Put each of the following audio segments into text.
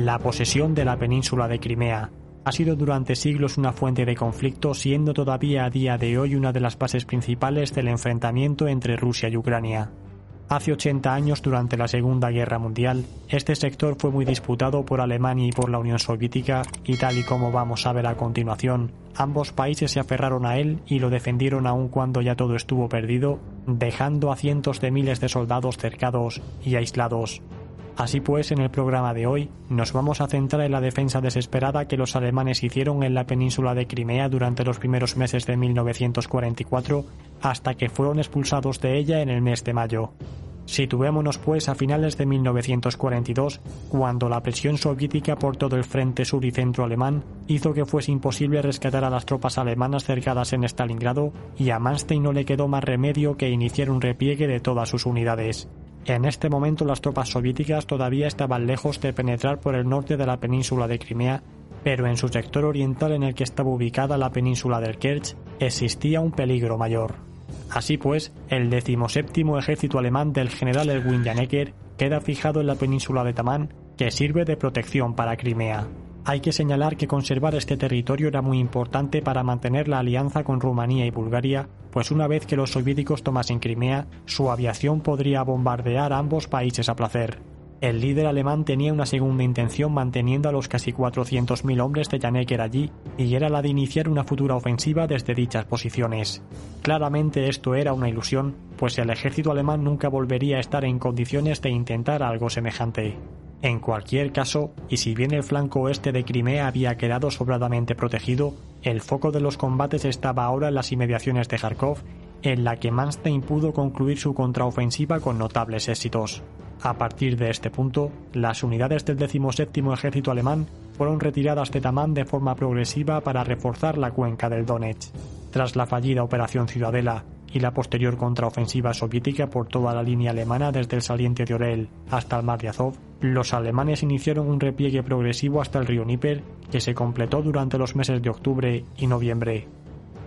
La posesión de la península de Crimea ha sido durante siglos una fuente de conflicto, siendo todavía a día de hoy una de las bases principales del enfrentamiento entre Rusia y Ucrania. Hace 80 años, durante la Segunda Guerra Mundial, este sector fue muy disputado por Alemania y por la Unión Soviética, y tal y como vamos a ver a continuación, ambos países se aferraron a él y lo defendieron aun cuando ya todo estuvo perdido, dejando a cientos de miles de soldados cercados y aislados. Así pues, en el programa de hoy nos vamos a centrar en la defensa desesperada que los alemanes hicieron en la península de Crimea durante los primeros meses de 1944 hasta que fueron expulsados de ella en el mes de mayo. Situémonos pues a finales de 1942, cuando la presión soviética por todo el frente sur y centro alemán hizo que fuese imposible rescatar a las tropas alemanas cercadas en Stalingrado y a Manstein no le quedó más remedio que iniciar un repliegue de todas sus unidades. En este momento las tropas soviéticas todavía estaban lejos de penetrar por el norte de la península de Crimea, pero en su sector oriental en el que estaba ubicada la península del Kerch existía un peligro mayor. Así pues, el decimoséptimo ejército alemán del general Erwin Janecker queda fijado en la península de Tamán, que sirve de protección para Crimea. Hay que señalar que conservar este territorio era muy importante para mantener la alianza con Rumanía y Bulgaria, pues una vez que los soviéticos tomasen Crimea, su aviación podría bombardear ambos países a placer. El líder alemán tenía una segunda intención manteniendo a los casi 400.000 hombres de Janecker allí, y era la de iniciar una futura ofensiva desde dichas posiciones. Claramente esto era una ilusión, pues el ejército alemán nunca volvería a estar en condiciones de intentar algo semejante. En cualquier caso, y si bien el flanco oeste de Crimea había quedado sobradamente protegido, el foco de los combates estaba ahora en las inmediaciones de Kharkov, en la que Manstein pudo concluir su contraofensiva con notables éxitos. A partir de este punto, las unidades del 17 Ejército Alemán fueron retiradas de Tamán de forma progresiva para reforzar la cuenca del Donetsk. Tras la fallida Operación Ciudadela y la posterior contraofensiva soviética por toda la línea alemana desde el saliente de Orel hasta el mar de Azov, los alemanes iniciaron un repliegue progresivo hasta el río Níper que se completó durante los meses de octubre y noviembre.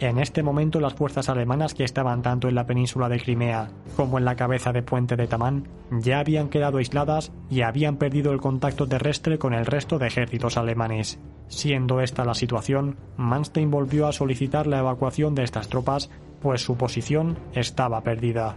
En este momento las fuerzas alemanas que estaban tanto en la península de Crimea como en la cabeza de puente de Tamán ya habían quedado aisladas y habían perdido el contacto terrestre con el resto de ejércitos alemanes. Siendo esta la situación, Manstein volvió a solicitar la evacuación de estas tropas, pues su posición estaba perdida.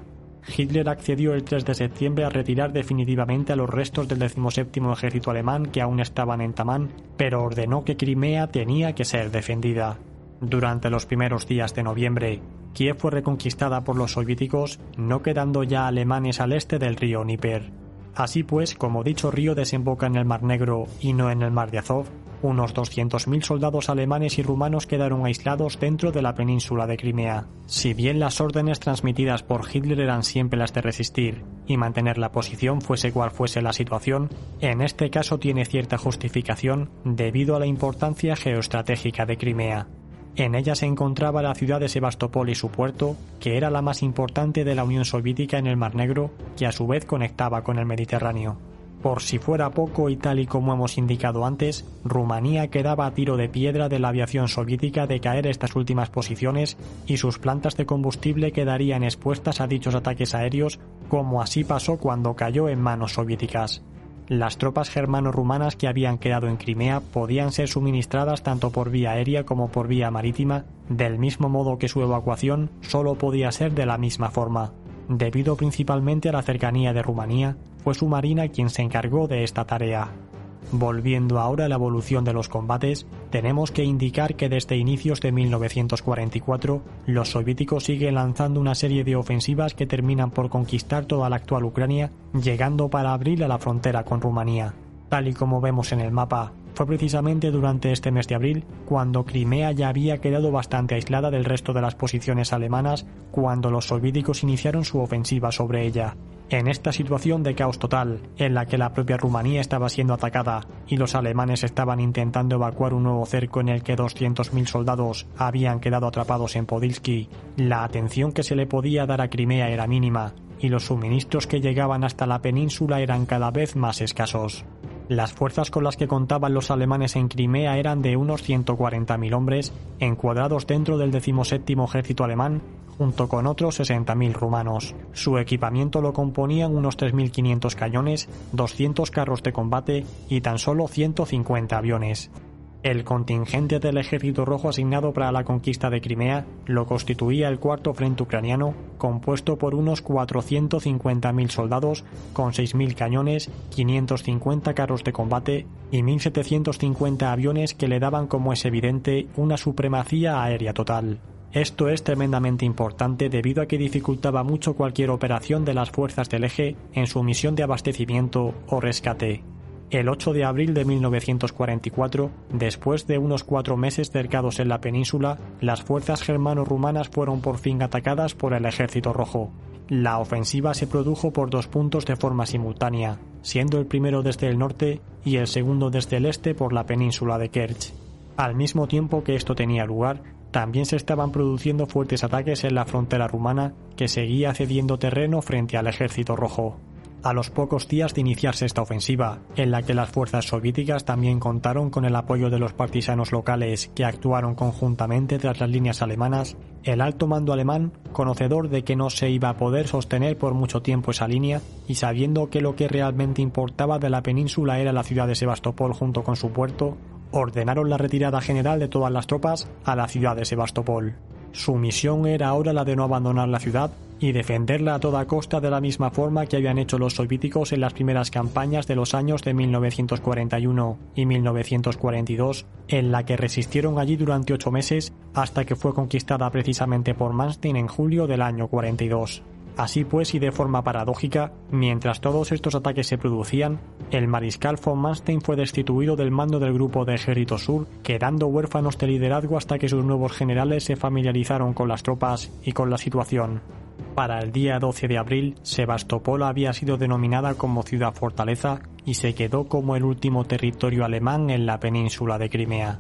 Hitler accedió el 3 de septiembre a retirar definitivamente a los restos del 17 ejército alemán que aún estaban en Tamán, pero ordenó que Crimea tenía que ser defendida. Durante los primeros días de noviembre, Kiev fue reconquistada por los soviéticos, no quedando ya alemanes al este del río Níper. Así pues, como dicho río desemboca en el Mar Negro y no en el Mar de Azov, unos 200.000 soldados alemanes y rumanos quedaron aislados dentro de la península de Crimea. Si bien las órdenes transmitidas por Hitler eran siempre las de resistir y mantener la posición fuese cual fuese la situación, en este caso tiene cierta justificación debido a la importancia geoestratégica de Crimea. En ella se encontraba la ciudad de Sebastopol y su puerto, que era la más importante de la Unión Soviética en el Mar Negro, que a su vez conectaba con el Mediterráneo. Por si fuera poco y tal y como hemos indicado antes, Rumanía quedaba a tiro de piedra de la aviación soviética de caer estas últimas posiciones y sus plantas de combustible quedarían expuestas a dichos ataques aéreos, como así pasó cuando cayó en manos soviéticas. Las tropas germano-rumanas que habían quedado en Crimea podían ser suministradas tanto por vía aérea como por vía marítima, del mismo modo que su evacuación solo podía ser de la misma forma. Debido principalmente a la cercanía de Rumanía, fue su marina quien se encargó de esta tarea. Volviendo ahora a la evolución de los combates, tenemos que indicar que desde inicios de 1944 los soviéticos siguen lanzando una serie de ofensivas que terminan por conquistar toda la actual Ucrania, llegando para abril a la frontera con Rumanía. Tal y como vemos en el mapa, fue precisamente durante este mes de abril cuando Crimea ya había quedado bastante aislada del resto de las posiciones alemanas cuando los soviéticos iniciaron su ofensiva sobre ella. En esta situación de caos total, en la que la propia Rumanía estaba siendo atacada y los alemanes estaban intentando evacuar un nuevo cerco en el que 200.000 soldados habían quedado atrapados en Podilsky, la atención que se le podía dar a Crimea era mínima y los suministros que llegaban hasta la península eran cada vez más escasos. Las fuerzas con las que contaban los alemanes en Crimea eran de unos 140.000 hombres, encuadrados dentro del 17 Ejército alemán, junto con otros 60.000 rumanos. Su equipamiento lo componían unos 3.500 cañones, 200 carros de combate y tan solo 150 aviones. El contingente del Ejército Rojo asignado para la conquista de Crimea lo constituía el Cuarto Frente Ucraniano, compuesto por unos 450.000 soldados, con 6.000 cañones, 550 carros de combate y 1.750 aviones que le daban, como es evidente, una supremacía aérea total. Esto es tremendamente importante debido a que dificultaba mucho cualquier operación de las fuerzas del eje en su misión de abastecimiento o rescate. El 8 de abril de 1944, después de unos cuatro meses cercados en la península, las fuerzas germano-rumanas fueron por fin atacadas por el Ejército Rojo. La ofensiva se produjo por dos puntos de forma simultánea, siendo el primero desde el norte y el segundo desde el este por la península de Kerch. Al mismo tiempo que esto tenía lugar, también se estaban produciendo fuertes ataques en la frontera rumana que seguía cediendo terreno frente al ejército rojo a los pocos días de iniciarse esta ofensiva, en la que las fuerzas soviéticas también contaron con el apoyo de los partisanos locales que actuaron conjuntamente tras las líneas alemanas, el alto mando alemán, conocedor de que no se iba a poder sostener por mucho tiempo esa línea y sabiendo que lo que realmente importaba de la península era la ciudad de Sebastopol junto con su puerto, ordenaron la retirada general de todas las tropas a la ciudad de Sebastopol. Su misión era ahora la de no abandonar la ciudad y defenderla a toda costa de la misma forma que habían hecho los soviéticos en las primeras campañas de los años de 1941 y 1942, en la que resistieron allí durante ocho meses hasta que fue conquistada precisamente por Manstein en julio del año 42. Así pues, y de forma paradójica, mientras todos estos ataques se producían, el mariscal von Manstein fue destituido del mando del grupo de Ejército Sur, quedando huérfanos de liderazgo hasta que sus nuevos generales se familiarizaron con las tropas y con la situación. Para el día 12 de abril, Sebastopol había sido denominada como ciudad fortaleza y se quedó como el último territorio alemán en la península de Crimea.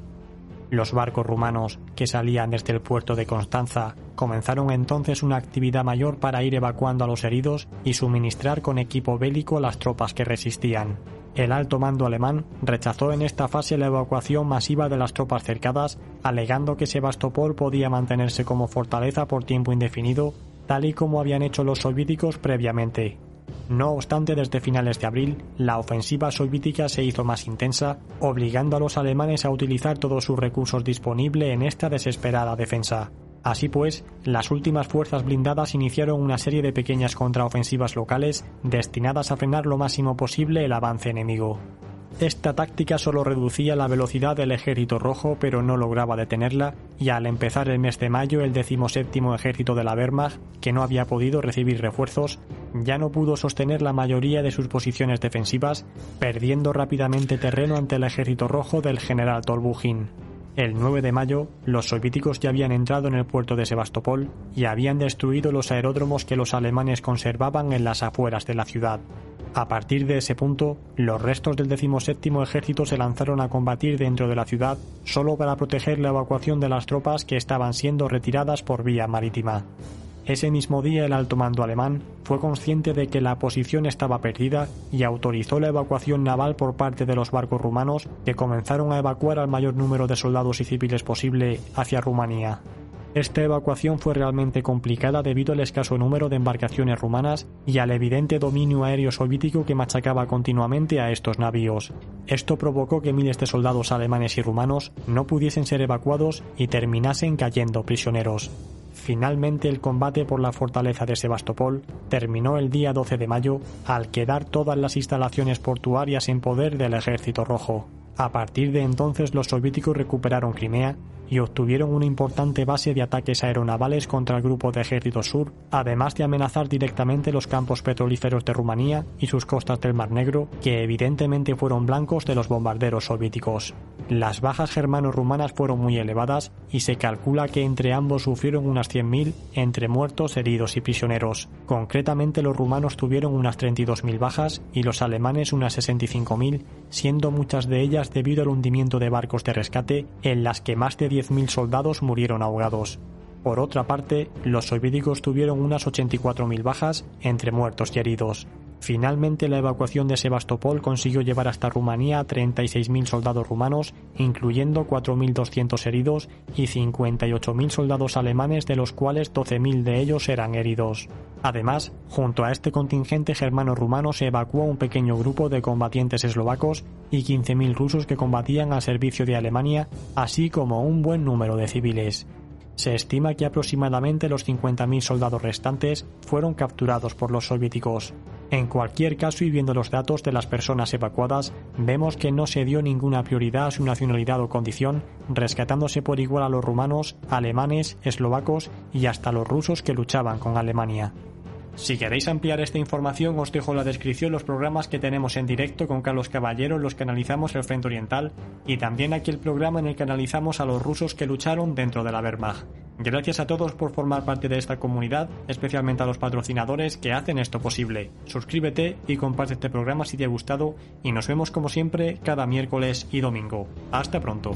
Los barcos rumanos que salían desde el puerto de Constanza comenzaron entonces una actividad mayor para ir evacuando a los heridos y suministrar con equipo bélico a las tropas que resistían. El alto mando alemán rechazó en esta fase la evacuación masiva de las tropas cercadas, alegando que Sebastopol podía mantenerse como fortaleza por tiempo indefinido, tal y como habían hecho los soviéticos previamente. No obstante, desde finales de abril, la ofensiva soviética se hizo más intensa, obligando a los alemanes a utilizar todos sus recursos disponibles en esta desesperada defensa. Así pues, las últimas fuerzas blindadas iniciaron una serie de pequeñas contraofensivas locales destinadas a frenar lo máximo posible el avance enemigo. Esta táctica solo reducía la velocidad del ejército rojo pero no lograba detenerla y al empezar el mes de mayo el decimoséptimo ejército de la Wehrmacht, que no había podido recibir refuerzos, ya no pudo sostener la mayoría de sus posiciones defensivas, perdiendo rápidamente terreno ante el ejército rojo del general Tolbugin. El 9 de mayo, los soviéticos ya habían entrado en el puerto de Sebastopol y habían destruido los aeródromos que los alemanes conservaban en las afueras de la ciudad. A partir de ese punto, los restos del 17 ejército se lanzaron a combatir dentro de la ciudad solo para proteger la evacuación de las tropas que estaban siendo retiradas por vía marítima. Ese mismo día el alto mando alemán fue consciente de que la posición estaba perdida y autorizó la evacuación naval por parte de los barcos rumanos que comenzaron a evacuar al mayor número de soldados y civiles posible hacia Rumanía. Esta evacuación fue realmente complicada debido al escaso número de embarcaciones rumanas y al evidente dominio aéreo soviético que machacaba continuamente a estos navíos. Esto provocó que miles de soldados alemanes y rumanos no pudiesen ser evacuados y terminasen cayendo prisioneros. Finalmente el combate por la fortaleza de Sebastopol terminó el día 12 de mayo al quedar todas las instalaciones portuarias en poder del Ejército Rojo. A partir de entonces los soviéticos recuperaron Crimea y obtuvieron una importante base de ataques aeronavales contra el Grupo de Ejército Sur, además de amenazar directamente los campos petrolíferos de Rumanía y sus costas del Mar Negro, que evidentemente fueron blancos de los bombarderos soviéticos. Las bajas germano-rumanas fueron muy elevadas y se calcula que entre ambos sufrieron unas 100.000 entre muertos, heridos y prisioneros. Concretamente los rumanos tuvieron unas 32.000 bajas y los alemanes unas 65.000, siendo muchas de ellas debido al hundimiento de barcos de rescate en las que más de 10.000 soldados murieron ahogados. Por otra parte, los soviéticos tuvieron unas 84.000 bajas entre muertos y heridos. Finalmente, la evacuación de Sebastopol consiguió llevar hasta Rumanía a 36.000 soldados rumanos, incluyendo 4.200 heridos y 58.000 soldados alemanes, de los cuales 12.000 de ellos eran heridos. Además, junto a este contingente germano-rumano se evacuó un pequeño grupo de combatientes eslovacos y 15.000 rusos que combatían al servicio de Alemania, así como un buen número de civiles. Se estima que aproximadamente los 50.000 soldados restantes fueron capturados por los soviéticos. En cualquier caso, y viendo los datos de las personas evacuadas, vemos que no se dio ninguna prioridad a su nacionalidad o condición, rescatándose por igual a los rumanos, alemanes, eslovacos y hasta los rusos que luchaban con Alemania. Si queréis ampliar esta información, os dejo en la descripción los programas que tenemos en directo con Carlos Caballero, los que analizamos el Frente Oriental, y también aquí el programa en el que analizamos a los rusos que lucharon dentro de la Wehrmacht. Gracias a todos por formar parte de esta comunidad, especialmente a los patrocinadores que hacen esto posible. Suscríbete y comparte este programa si te ha gustado, y nos vemos como siempre cada miércoles y domingo. Hasta pronto.